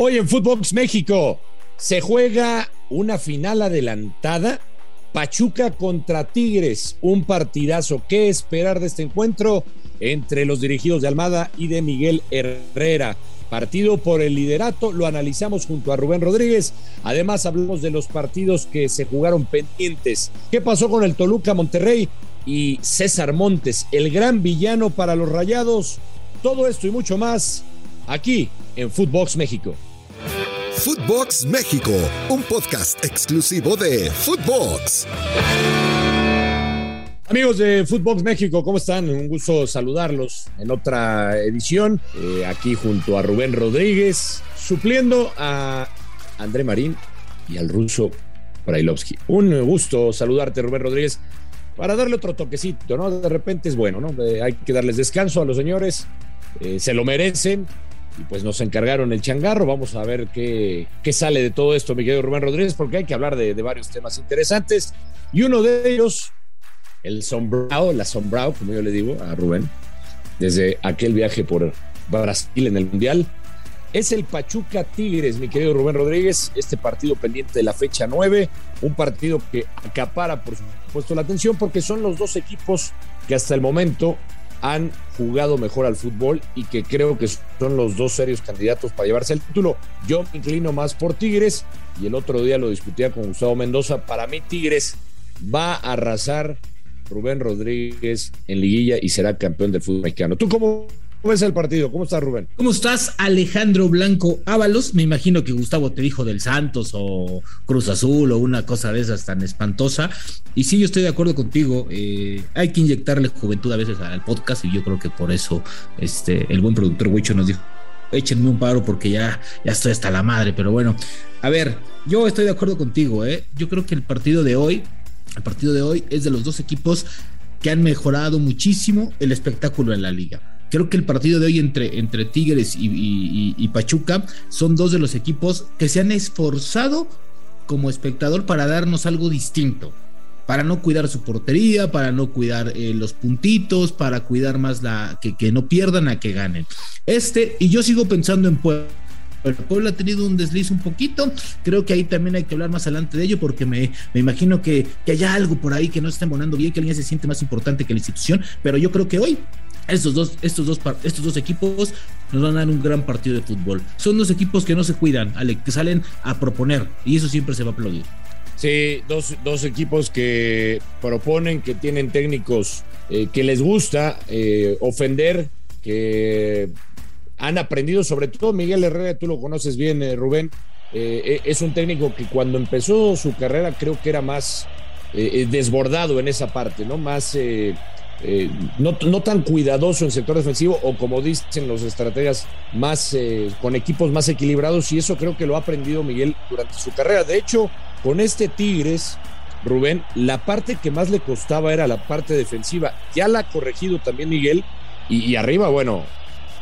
Hoy en Footbox México se juega una final adelantada. Pachuca contra Tigres, un partidazo. ¿Qué esperar de este encuentro entre los dirigidos de Almada y de Miguel Herrera? Partido por el liderato, lo analizamos junto a Rubén Rodríguez. Además, hablamos de los partidos que se jugaron pendientes. ¿Qué pasó con el Toluca Monterrey y César Montes, el gran villano para los rayados? Todo esto y mucho más aquí en Footbox México. Footbox México, un podcast exclusivo de Footbox. Amigos de Footbox México, ¿cómo están? Un gusto saludarlos en otra edición, eh, aquí junto a Rubén Rodríguez, supliendo a André Marín y al ruso Brailovsky. Un gusto saludarte, Rubén Rodríguez, para darle otro toquecito, ¿no? De repente es bueno, ¿no? hay que darles descanso a los señores, eh, se lo merecen y pues nos encargaron el changarro. Vamos a ver qué, qué sale de todo esto, mi querido Rubén Rodríguez, porque hay que hablar de, varios temas interesantes. Y uno de ellos, el sombrado, la sombrado, como yo le digo a Rubén, desde aquel viaje por Brasil en el Mundial, es el Pachuca Tigres, mi querido Rubén Rodríguez. Este partido pendiente de la fecha 9, un partido que acapara, por supuesto, la atención, porque son los dos equipos que hasta el momento han jugado mejor al fútbol y que creo que son los dos serios candidatos para llevarse el título. Yo me inclino más por Tigres y el otro día lo discutía con Gustavo Mendoza. Para mí Tigres va a arrasar Rubén Rodríguez en liguilla y será campeón del fútbol mexicano. ¿Tú cómo ¿Cómo es el partido? ¿Cómo estás, Rubén? ¿Cómo estás, Alejandro Blanco Ábalos? Me imagino que Gustavo te dijo del Santos o Cruz Azul o una cosa de esas tan espantosa. Y sí, yo estoy de acuerdo contigo. Eh, hay que inyectarle juventud a veces al podcast y yo creo que por eso este, el buen productor Huicho nos dijo échenme un paro porque ya, ya estoy hasta la madre. Pero bueno, a ver, yo estoy de acuerdo contigo, ¿eh? Yo creo que el partido de hoy, el partido de hoy es de los dos equipos que han mejorado muchísimo el espectáculo en la liga. Creo que el partido de hoy entre, entre Tigres y, Pachuca son dos de los equipos que se han esforzado como espectador para darnos algo distinto. Para no cuidar su portería, para no cuidar eh, los puntitos, para cuidar más la que, que no pierdan a que ganen. Este, y yo sigo pensando en Puebla. Puebla ha tenido un desliz un poquito. Creo que ahí también hay que hablar más adelante de ello porque me, me imagino que, que hay algo por ahí que no está embonando bien, que alguien se siente más importante que la institución. Pero yo creo que hoy estos dos, estos, dos, estos dos equipos nos van a dar un gran partido de fútbol. Son dos equipos que no se cuidan, que salen a proponer y eso siempre se va a aplaudir. Sí, dos, equipos que proponen, que tienen técnicos eh, que les gusta eh, ofender, que han aprendido, sobre todo Miguel Herrera, tú lo conoces bien, eh, Rubén, es un técnico que cuando empezó su carrera creo que era más desbordado en esa parte, ¿no? Más eh, no, tan cuidadoso en sector defensivo o como dicen los estrategas, más eh, con equipos más equilibrados y eso creo que lo ha aprendido Miguel durante su carrera. De hecho, con este Tigres, Rubén, la parte que más le costaba era la parte defensiva. Ya la ha corregido también Miguel y, arriba, bueno,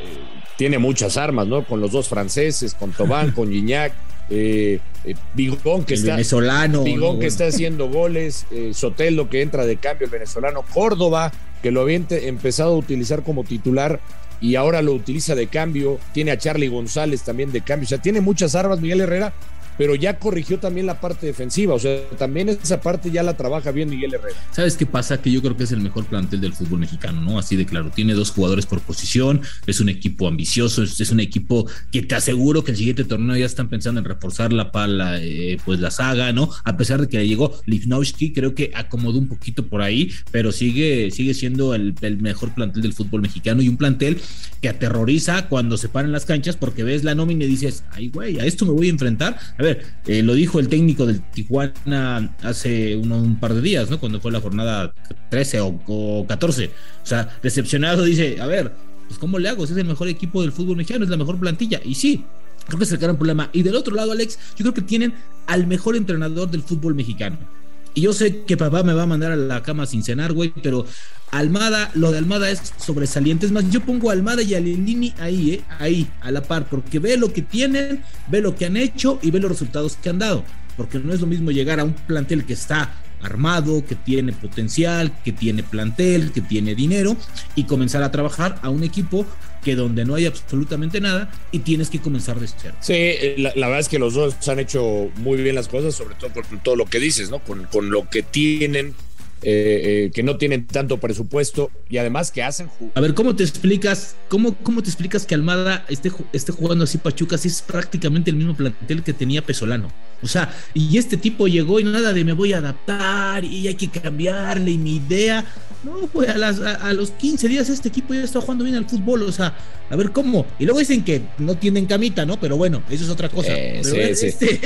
eh, tiene muchas armas, ¿no? Con los dos franceses, con Tobán, con Gignac. Bigón que está venezolano Bigón que está haciendo goles Sotelo que entra de cambio el venezolano Córdoba que lo había empezado a utilizar como titular y ahora lo utiliza de cambio. Tiene a Charlie González también de cambio. O sea, tiene muchas armas Miguel Herrera pero ya corrigió también la parte defensiva, o sea, también esa parte ya la trabaja bien Miguel Herrera. ¿Sabes qué pasa? Que yo creo que es el mejor plantel del fútbol mexicano, ¿no? Así de claro, tiene dos jugadores por posición, es un equipo ambicioso, es, un equipo que te aseguro que el siguiente torneo ya están pensando en reforzar la pala, eh, pues la saga, ¿no? A pesar de que llegó Livnowski, creo que acomodó un poquito por ahí, pero sigue, sigue siendo el, mejor plantel del fútbol mexicano y un plantel que aterroriza cuando se paran las canchas porque ves la nómina y dices, ay, güey, a esto me voy a enfrentar ver, eh, lo dijo el técnico del Tijuana hace un par de días, ¿no? Cuando fue la jornada 13 o, 14. O sea, decepcionado dice, a ver, pues ¿cómo le hago? Si es el mejor equipo del fútbol mexicano, es la mejor plantilla. Y sí, creo que es el gran problema. Y del otro lado, Alex, yo creo que tienen al mejor entrenador del fútbol mexicano. Y yo sé que papá me va a mandar a la cama sin cenar, güey, pero Almada, lo de Almada es sobresaliente. Es más, yo pongo Almada y a ahí, ¿eh? ahí, a la par, porque ve lo que tienen, ve lo que han hecho y ve los resultados que han dado. Porque no es lo mismo llegar a un plantel que está armado, que tiene potencial, que tiene plantel, que tiene dinero y comenzar a trabajar a un equipo que donde no hay absolutamente nada y tienes que comenzar de cero. Sí, eh, la, verdad es que los dos han hecho muy bien las cosas, sobre todo por todo lo que dices, ¿no? Con, con lo que tienen eh, eh, que no tienen tanto presupuesto y además que hacen. A ver, ¿cómo te explicas, cómo, cómo te explicas que Almada esté, esté jugando así Pachuca si es prácticamente el mismo plantel que tenía Pesolano? O sea, y este tipo llegó y nada de me voy a adaptar y hay que cambiarle y mi idea. No, pues a, las, a, los 15 días este equipo ya está jugando bien al fútbol. O sea, a ver cómo. Y luego dicen que no tienen camita, ¿no? Pero bueno, eso es otra cosa. este,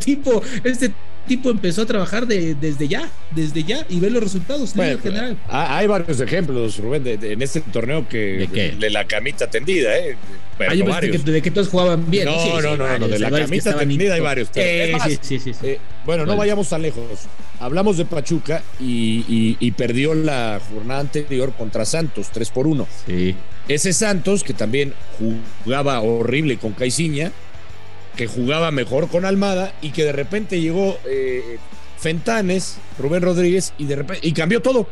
tipo, este tipo empezó a trabajar de, desde ya, desde ya y ver los resultados en general. Hay varios ejemplos, Rubén, en este torneo que ¿De, la camita tendida, ¿eh? de, que, todos jugaban bien. No, no, no, de la camita tendida hay varios. Eh, sí, sí, sí, bueno, no vayamos tan lejos. Hablamos de Pachuca y, perdió la jornada anterior contra Santos, 3 por 1. Sí. Ese Santos, que también jugaba horrible con Caiciña, que jugaba mejor con Almada y que de repente llegó eh, Fentanes, Rubén Rodríguez y de repente y cambió todo.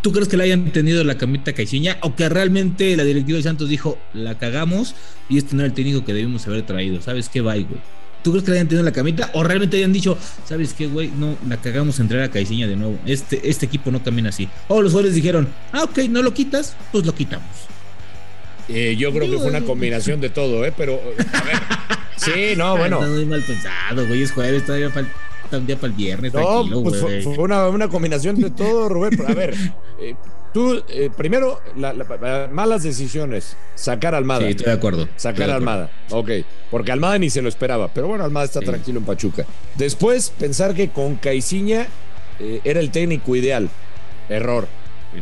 ¿Tú crees que le hayan tenido la camita Caiciña o que realmente la directiva de Santos dijo, la cagamos y este no era el técnico que debimos haber traído? ¿Sabes qué, bye, güey? ¿Tú crees que le hayan tenido la camita o realmente hayan dicho, ¿sabes qué, güey? No, la cagamos en traer a Caiciña de nuevo. Este, este equipo no camina así. O los jugadores dijeron, ah, ok, no lo quitas, pues lo quitamos. Eh, yo creo que fue una combinación de todo, ¿eh? Pero, a ver. Sí, no, bueno. Está muy mal pensado, güey. Es jueves, todavía falta un día para el viernes. No, pues fue, una, una, combinación de todo, Rubén. a ver, eh, tú, eh, primero, la, malas decisiones. Sacar a Almada. Sí, estoy de acuerdo. Sacar a Almada. Ok. Porque Almada ni se lo esperaba. Pero bueno, Almada está tranquilo en Pachuca. Después, pensar que con Caiciña era el técnico ideal. Error.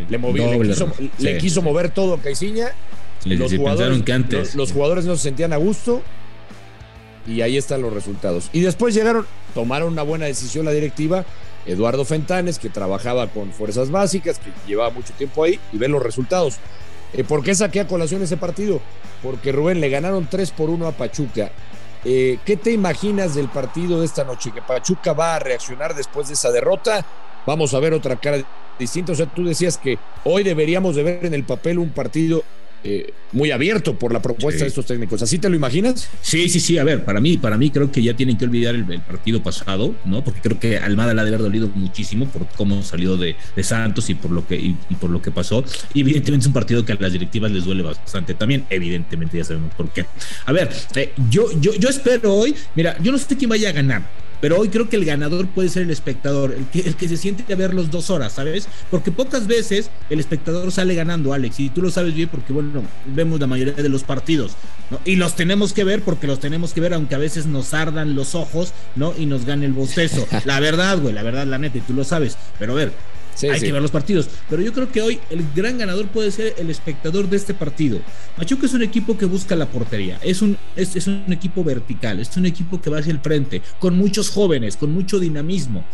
Le, movió, le, quiso, le quiso mover todo a Caiciña los, jugadores, que antes. Los, jugadores no se sentían a gusto y ahí están los resultados. Y después llegaron, tomaron una buena decisión la directiva. Eduardo Fentanes, que trabajaba con fuerzas básicas, que llevaba mucho tiempo ahí, y ven los resultados. Eh, ¿Por qué saqué a colación ese partido? Porque Rubén le ganaron 3 por 1 a Pachuca. Eh, ¿Qué te imaginas del partido de esta noche? ¿Que Pachuca va a reaccionar después de esa derrota? Vamos a ver otra cara distinta. O sea, tú decías que hoy deberíamos de ver en el papel un partido eh, muy abierto por la propuesta de estos técnicos. ¿Así te lo imaginas? Sí, sí, sí. A ver, para mí, para mí creo que ya tienen que olvidar el, partido pasado, ¿no? Porque creo que Almada le ha de haber dolido muchísimo por cómo salió de, Santos y por lo que y, por lo que pasó. Y evidentemente es un partido que a las directivas les duele bastante también. Evidentemente ya sabemos por qué. A ver, eh, yo, yo, yo espero hoy. Mira, yo no sé quién vaya a ganar pero hoy creo que el ganador puede ser el espectador, el que, el que se siente a ver los dos horas, ¿sabes? Porque pocas veces el espectador sale ganando, Alex, y tú lo sabes bien porque, bueno, vemos la mayoría de los partidos, ¿no? Y los tenemos que ver porque los tenemos que ver, aunque a veces nos ardan los ojos, ¿no? Y nos gane el bostezo. La verdad, güey, la verdad, la neta, y tú lo sabes. Pero a ver, hay que ver los partidos. Pero yo creo que hoy el gran ganador puede ser el espectador de este partido. Machuca es un equipo que busca la portería. Es un, es, un equipo vertical. Es un equipo que va hacia el frente. Con muchos jóvenes, con mucho dinamismo.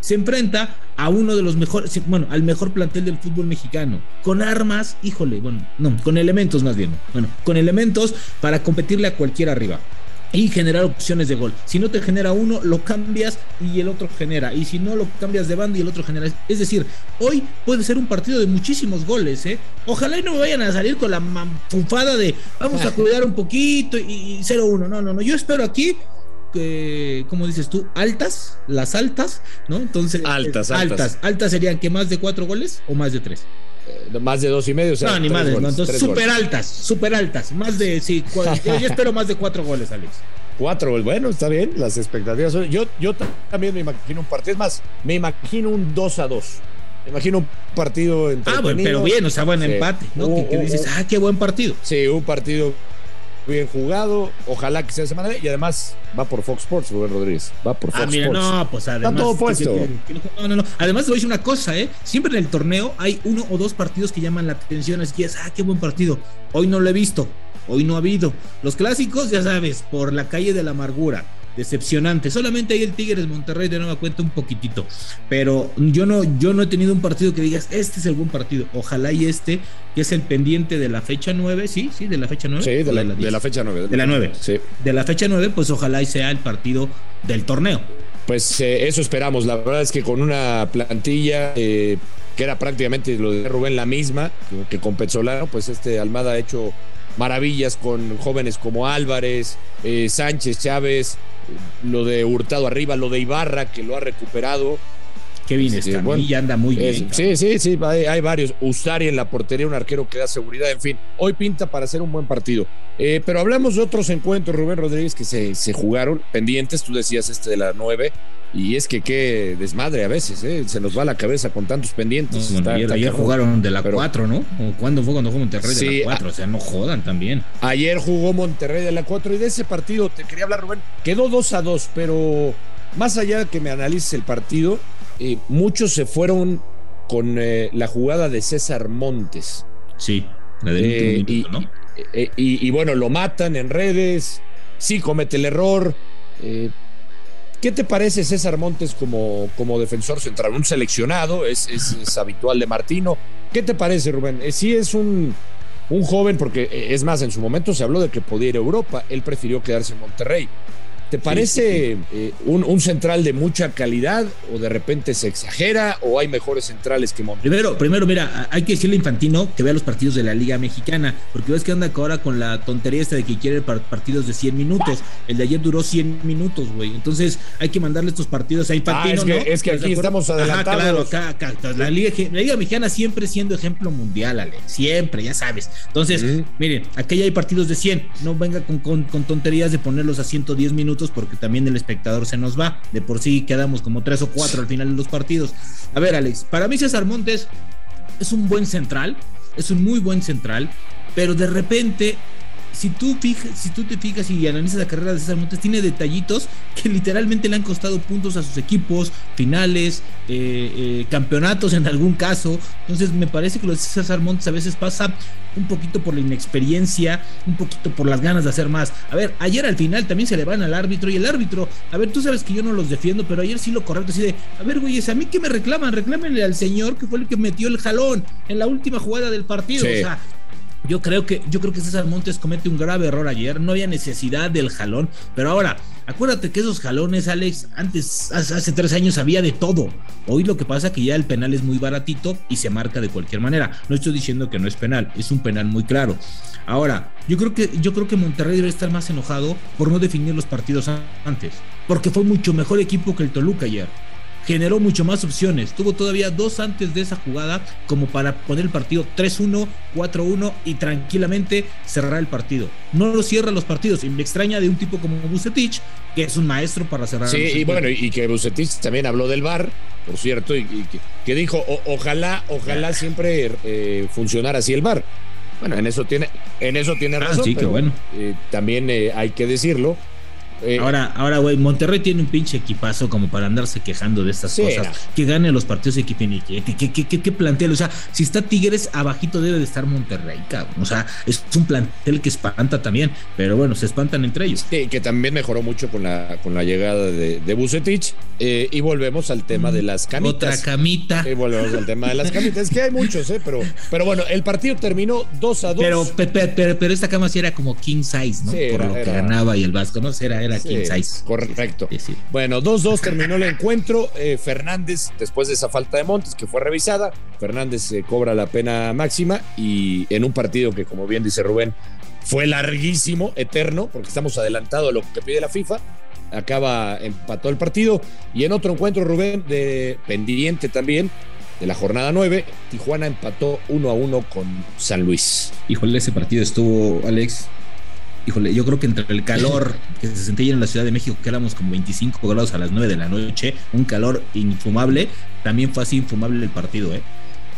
Se enfrenta a uno de los mejores, bueno, al mejor plantel del fútbol mexicano. Con armas, híjole, bueno, no, con elementos más bien. Bueno, con elementos para competirle a cualquiera arriba y generar opciones de gol. Si no te genera uno, lo cambias y el otro genera. Y si no, lo cambias de banda y el otro genera. Es decir, hoy puede ser un partido de muchísimos goles. ¿eh? Ojalá y no me vayan a salir con la manfufada de vamos a cuidar un poquito y 0-1. No, no, no. Yo espero aquí que, como dices tú, altas, las altas, ¿no? Entonces, altas, altas, altas, altas serían que más de cuatro goles o más de tres. Eh, más de dos y medio. no, ni más entonces, súper altas, súper altas. Más de, sí, yo, espero más de cuatro goles, Alex. Cuatro bueno, está bien, las expectativas son. Yo, yo también me imagino un partido, es más, me imagino un 2 a 2. Me imagino un partido entre. Ah, bueno, pero bien, o sea, buen empate, ¿no? que, dices, ah, qué buen partido. Sí, un partido bien jugado. Ojalá que sea semana. Y además va por Fox Sports, Rubén Rodríguez. Va por ah, Fox ah, mira, No, pues además. Está todo puesto. no, no, no. Además, te voy a decir una cosa, ¿eh? Siempre en el torneo hay uno o dos partidos que llaman la atención. Es que es, ah, qué buen partido. Hoy no lo he visto. Hoy no ha habido. Los clásicos, ya sabes, por la calle de la amargura decepcionante. Solamente ahí el Tigres Monterrey de nueva cuenta un poquitito. Pero yo no, yo no he tenido un partido que digas, este es el buen partido. Ojalá y este, que es el pendiente de la fecha 9, sí, sí, de la fecha 9. Sí, de la, fecha 9. De la 9. Sí. De la fecha 9, pues ojalá y sea el partido del torneo. Pues eh, eso esperamos. La verdad es que con una plantilla eh, que era prácticamente lo de Rubén la misma que con Petzolano, pues este Almada ha hecho maravillas con jóvenes como Álvarez, eh, Sánchez, Chávez, lo de Hurtado arriba, lo de Ibarra que lo ha recuperado. Qué bien está, ya anda muy bien. sí, sí, sí, hay, varios. Ustari en la portería, un arquero que da seguridad, en fin. Hoy pinta para hacer un buen partido. Eh, pero hablamos de otros encuentros, Rubén Rodríguez, que se, se jugaron pendientes. Tú decías este de la 9. Y es que qué desmadre a veces, ¿eh? se nos va la cabeza con tantos pendientes. ayer, jugaron de la 4, ¿no? ¿O ¿Cuándo fue cuando jugó Monterrey de la 4? O sea, no jodan también. Ayer jugó Monterrey de la 4 y de ese partido te quería hablar, Rubén. Quedó 2 a 2, pero más allá de que me analices el partido, eh, muchos se fueron con eh, la jugada de César Montes. Sí, la del eh, y, ¿no? Y, bueno, lo matan en redes, sí comete el error. ¿Qué te parece César Montes como, como defensor central? Un seleccionado, es, es, habitual de Martino. ¿Qué te parece, Rubén? sí es un, un joven, porque es más, en su momento se habló de que podía ir a Europa, él prefirió quedarse en Monterrey. ¿Te parece eh, un, central de mucha calidad o de repente se exagera o hay mejores centrales que Monterrey? Primero, primero, mira, hay que decirle a Infantino que vea los partidos de la Liga Mexicana, porque ves que anda ahora con la tontería esta de que quiere partidos de 100 minutos. El de ayer duró 100 minutos, güey. Entonces hay que mandarle estos partidos a ah, Infantino. Ah, es que, aquí estamos adelantados. claro, acá, la, Liga, Mexicana siempre siendo ejemplo mundial, Ale. Siempre, ya sabes. Entonces, miren, aquí ya hay partidos de 100. No venga con, con tonterías de ponerlos a 110 minutos porque también el espectador se nos va. De por sí quedamos como tres o cuatro al final de los partidos. A ver, Alex, para mí César Montes es un buen central, es un muy buen central, pero de repente si tú, si tú te fijas y analizas la carrera de César Montes, tiene detallitos que literalmente le han costado puntos a sus equipos, finales, eh, eh, campeonatos en algún caso. Entonces me parece que lo de César Montes a veces pasa un poquito por la inexperiencia, un poquito por las ganas de hacer más. A ver, ayer al final también se le van al árbitro y el árbitro, a ver, tú sabes que yo no los defiendo, pero ayer sí lo correcto, así de, a ver, güeyes, a mí que me reclaman, reclámenle al señor que fue el que metió el jalón en la última jugada del partido. O sea, yo creo que, yo creo que César Montes comete un grave error ayer. No había necesidad del jalón. Pero ahora, acuérdate que esos jalones, Alex, antes, hace tres años había de todo. Hoy lo que pasa es que ya el penal es muy baratito y se marca de cualquier manera. No estoy diciendo que no es penal, es un penal muy claro. Ahora, yo creo que, yo creo que Monterrey debe estar más enojado por no definir los partidos antes. Porque fue mucho mejor equipo que el Toluca ayer generó mucho más opciones. Tuvo todavía dos antes de esa jugada como para poner el partido 3-1, 4-1 y tranquilamente cerrar el partido. No lo cierra los partidos y me extraña de un tipo como Bucetich, que es un maestro para cerrar. Sí, y bueno, y que Bucetich también habló del VAR, por cierto, y, que, dijo, ojalá, ojalá siempre eh, funcionara así el VAR. Bueno, en eso tiene, en eso tiene ah, razón. sí, pero, bueno. Eh, también eh, hay que decirlo eh, ahora, ahora, güey, Monterrey tiene un pinche equipazo como para andarse quejando de estas cosas. Que gane los partidos de equipo que, que, que, que, plantel. O sea, si está Tigres, abajito debe de estar Monterrey, cabrón. O sea, es un plantel que espanta también. Pero bueno, se espantan entre ellos. Sí, que también mejoró mucho con la, con la llegada de, de Bucetich. Eh, y volvemos al tema de las camitas. Otra camita. Y volvemos al tema de las camitas. Es que hay muchos, ¿eh? Pero, pero bueno, el partido terminó 2 a 2. Pero, pero, esta cama sí era como king size, ¿no? Por lo que ganaba y el Vasco, ¿no? Era, era king size. Correcto. Bueno, 2-2 terminó el encuentro. Eh, Fernández, después de esa falta de Montes que fue revisada, Fernández eh, cobra la pena máxima y en un partido que, como bien dice Rubén, fue larguísimo, eterno, porque estamos adelantados a lo que pide la FIFA acaba, empató el partido. Y en otro encuentro, Rubén, de pendiente también, de la jornada 9, Tijuana empató 1 a 1 con San Luis. Híjole, ese partido estuvo, Alex. Híjole, yo creo que entre el calor que se sentía en la Ciudad de México, que éramos como 25 grados a las 9 de la noche, un calor infumable, también fue así infumable el partido, ¿eh?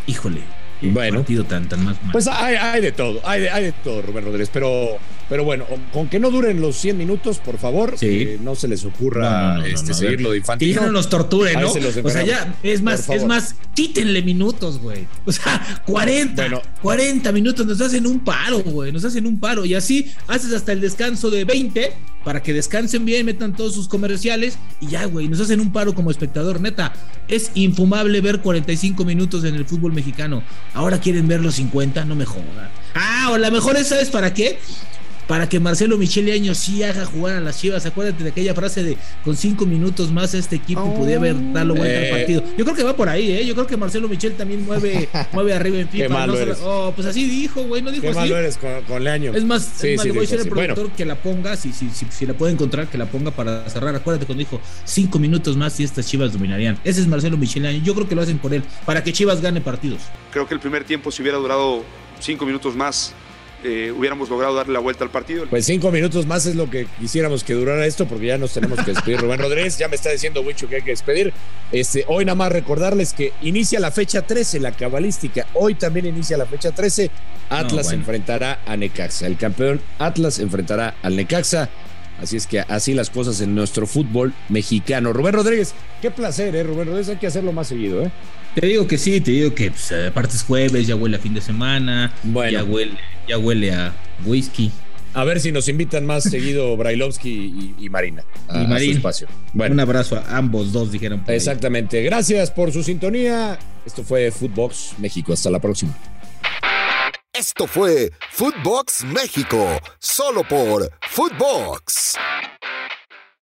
Híjole, bueno, partido tan, tan más Pues hay, de todo, hay de, hay de todo, Rubén Rodríguez, pero pero bueno, con que no duren los 100 minutos, por favor, eh, no se les ocurra este, seguirlo de infantil. Que no nos torturen, ¿no? O sea, ya, es más, es más, quítenle minutos, güey. O sea, 40, 40 minutos, nos hacen un paro, güey, nos hacen un paro. Y así haces hasta el descanso de 20 para que descansen bien, metan todos sus comerciales y ya, güey, nos hacen un paro como espectador, neta. Es infumable ver 45 minutos en el fútbol mexicano. Ahora quieren ver los 50, no me jodan. Ah, o la mejor es, ¿sabes para qué? Para que Marcelo Michele Año sí haga jugar a las Chivas. Acuérdate de aquella frase de con cinco minutos más este equipo oh, podía haber dado vuelta al eh. partido. Yo creo que va por ahí, ¿eh? Yo creo que Marcelo Michel también mueve, mueve arriba en FIFA. Qué malo eres. Oh, pues así dijo, güey, no dijo Qué así. malo eres con, con Leaño. Es más, sí, es más le voy a decir al productor que la ponga, si, si, si, si, la puede encontrar, que la ponga para cerrar. Acuérdate cuando dijo cinco minutos más y estas Chivas dominarían. Ese es Marcelo Michel Año. Yo creo que lo hacen por él, para que Chivas gane partidos. Creo que el primer tiempo, si hubiera durado cinco minutos más, eh, hubiéramos logrado darle la vuelta al partido. Pues cinco minutos más es lo que quisiéramos que durara esto, porque ya nos tenemos que despedir. Rubén Rodríguez ya me está diciendo mucho que hay que despedir. Este, hoy nada más recordarles que inicia la fecha 13, la cabalística. Hoy también inicia la fecha 13. Atlas enfrentará a Necaxa. El campeón Atlas enfrentará al Necaxa. Así es que así las cosas en nuestro fútbol mexicano. Rubén Rodríguez, qué placer, ¿eh? Rubén Rodríguez, hay que hacerlo más seguido, ¿eh? Te digo que sí, te digo que pues, aparte es jueves, ya huele a fin de semana, ya huele, ya huele a whisky. A ver si nos invitan más seguido Brailovsky y, Marina a, y Marina. espacio. Bueno. Un abrazo a ambos dos, dijeron. Exactamente. Gracias por su sintonía. Esto fue Footbox México. Hasta la próxima. Esto fue Footbox México, solo por Footbox.